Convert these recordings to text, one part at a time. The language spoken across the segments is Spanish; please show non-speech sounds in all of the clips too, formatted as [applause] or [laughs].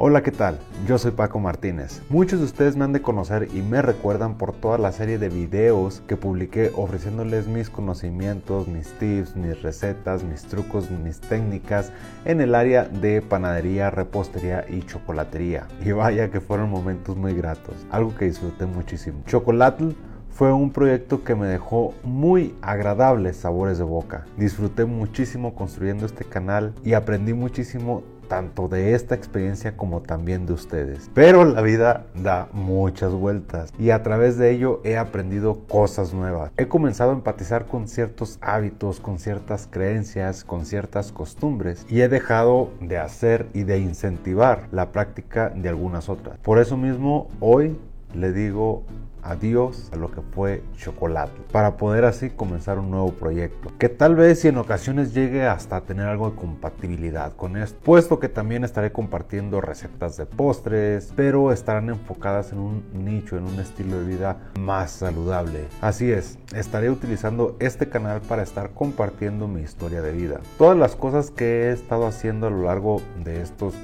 Hola, ¿qué tal? Yo soy Paco Martínez. Muchos de ustedes me han de conocer y me recuerdan por toda la serie de videos que publiqué ofreciéndoles mis conocimientos, mis tips, mis recetas, mis trucos, mis técnicas en el área de panadería, repostería y chocolatería. Y vaya que fueron momentos muy gratos, algo que disfruté muchísimo. Chocolatl fue un proyecto que me dejó muy agradables sabores de boca. Disfruté muchísimo construyendo este canal y aprendí muchísimo tanto de esta experiencia como también de ustedes. Pero la vida da muchas vueltas y a través de ello he aprendido cosas nuevas. He comenzado a empatizar con ciertos hábitos, con ciertas creencias, con ciertas costumbres y he dejado de hacer y de incentivar la práctica de algunas otras. Por eso mismo hoy le digo adiós a lo que fue chocolate para poder así comenzar un nuevo proyecto que tal vez y en ocasiones llegue hasta tener algo de compatibilidad con esto puesto que también estaré compartiendo recetas de postres pero estarán enfocadas en un nicho en un estilo de vida más saludable. Así es estaré utilizando este canal para estar compartiendo mi historia de vida todas las cosas que he estado haciendo a lo largo de estos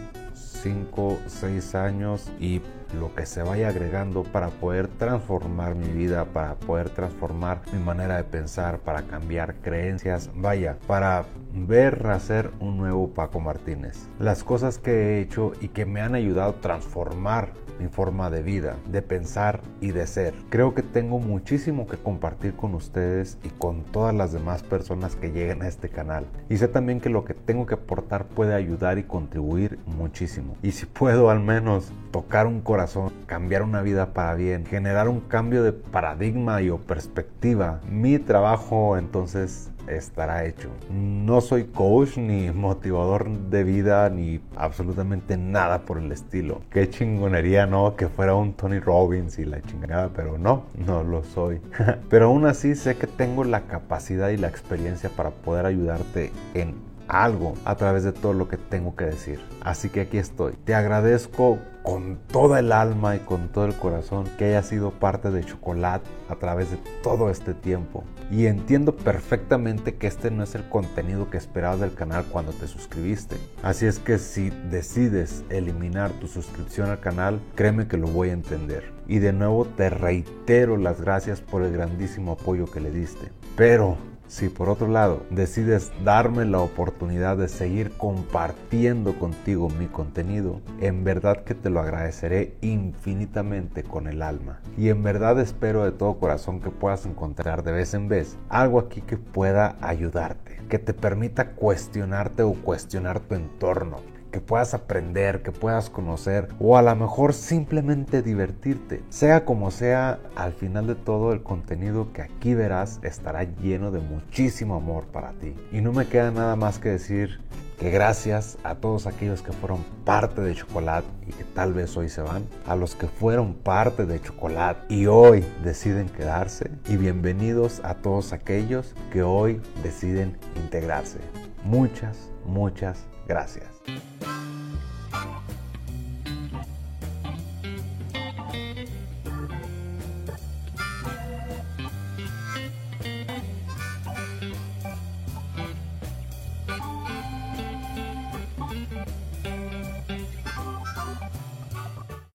5, 6 años y lo que se vaya agregando para poder transformar mi vida, para poder transformar mi manera de pensar, para cambiar creencias, vaya, para ver nacer un nuevo Paco Martínez. Las cosas que he hecho y que me han ayudado a transformar mi forma de vida, de pensar y de ser. Creo que tengo muchísimo que compartir con ustedes y con todas las demás personas que lleguen a este canal. Y sé también que lo que tengo que aportar puede ayudar y contribuir muchísimo. Y si puedo al menos tocar un corazón, cambiar una vida para bien, generar un cambio de paradigma y o perspectiva, mi trabajo entonces estará hecho. No soy coach ni motivador de vida ni absolutamente nada por el estilo. Qué chingonería, ¿no? Que fuera un Tony Robbins y la chingada, pero no, no lo soy. [laughs] pero aún así sé que tengo la capacidad y la experiencia para poder ayudarte en algo a través de todo lo que tengo que decir. Así que aquí estoy. Te agradezco con toda el alma y con todo el corazón que haya sido parte de Chocolate a través de todo este tiempo. Y entiendo perfectamente que este no es el contenido que esperabas del canal cuando te suscribiste. Así es que si decides eliminar tu suscripción al canal, créeme que lo voy a entender. Y de nuevo te reitero las gracias por el grandísimo apoyo que le diste. Pero si por otro lado decides darme la oportunidad de seguir compartiendo contigo mi contenido, en verdad que te lo agradeceré infinitamente con el alma. Y en verdad espero de todo corazón que puedas encontrar de vez en vez algo aquí que pueda ayudarte, que te permita cuestionarte o cuestionar tu entorno, que puedas aprender, que puedas conocer o a lo mejor simplemente divertirte. Sea como sea, al final de todo el contenido que aquí verás estará lleno de muchísimo amor para ti. Y no me queda nada más que decir que gracias a todos aquellos que fueron parte de Chocolate y que tal vez hoy se van, a los que fueron parte de Chocolate y hoy deciden quedarse y bienvenidos a todos aquellos que hoy deciden integrarse. Muchas, muchas gracias.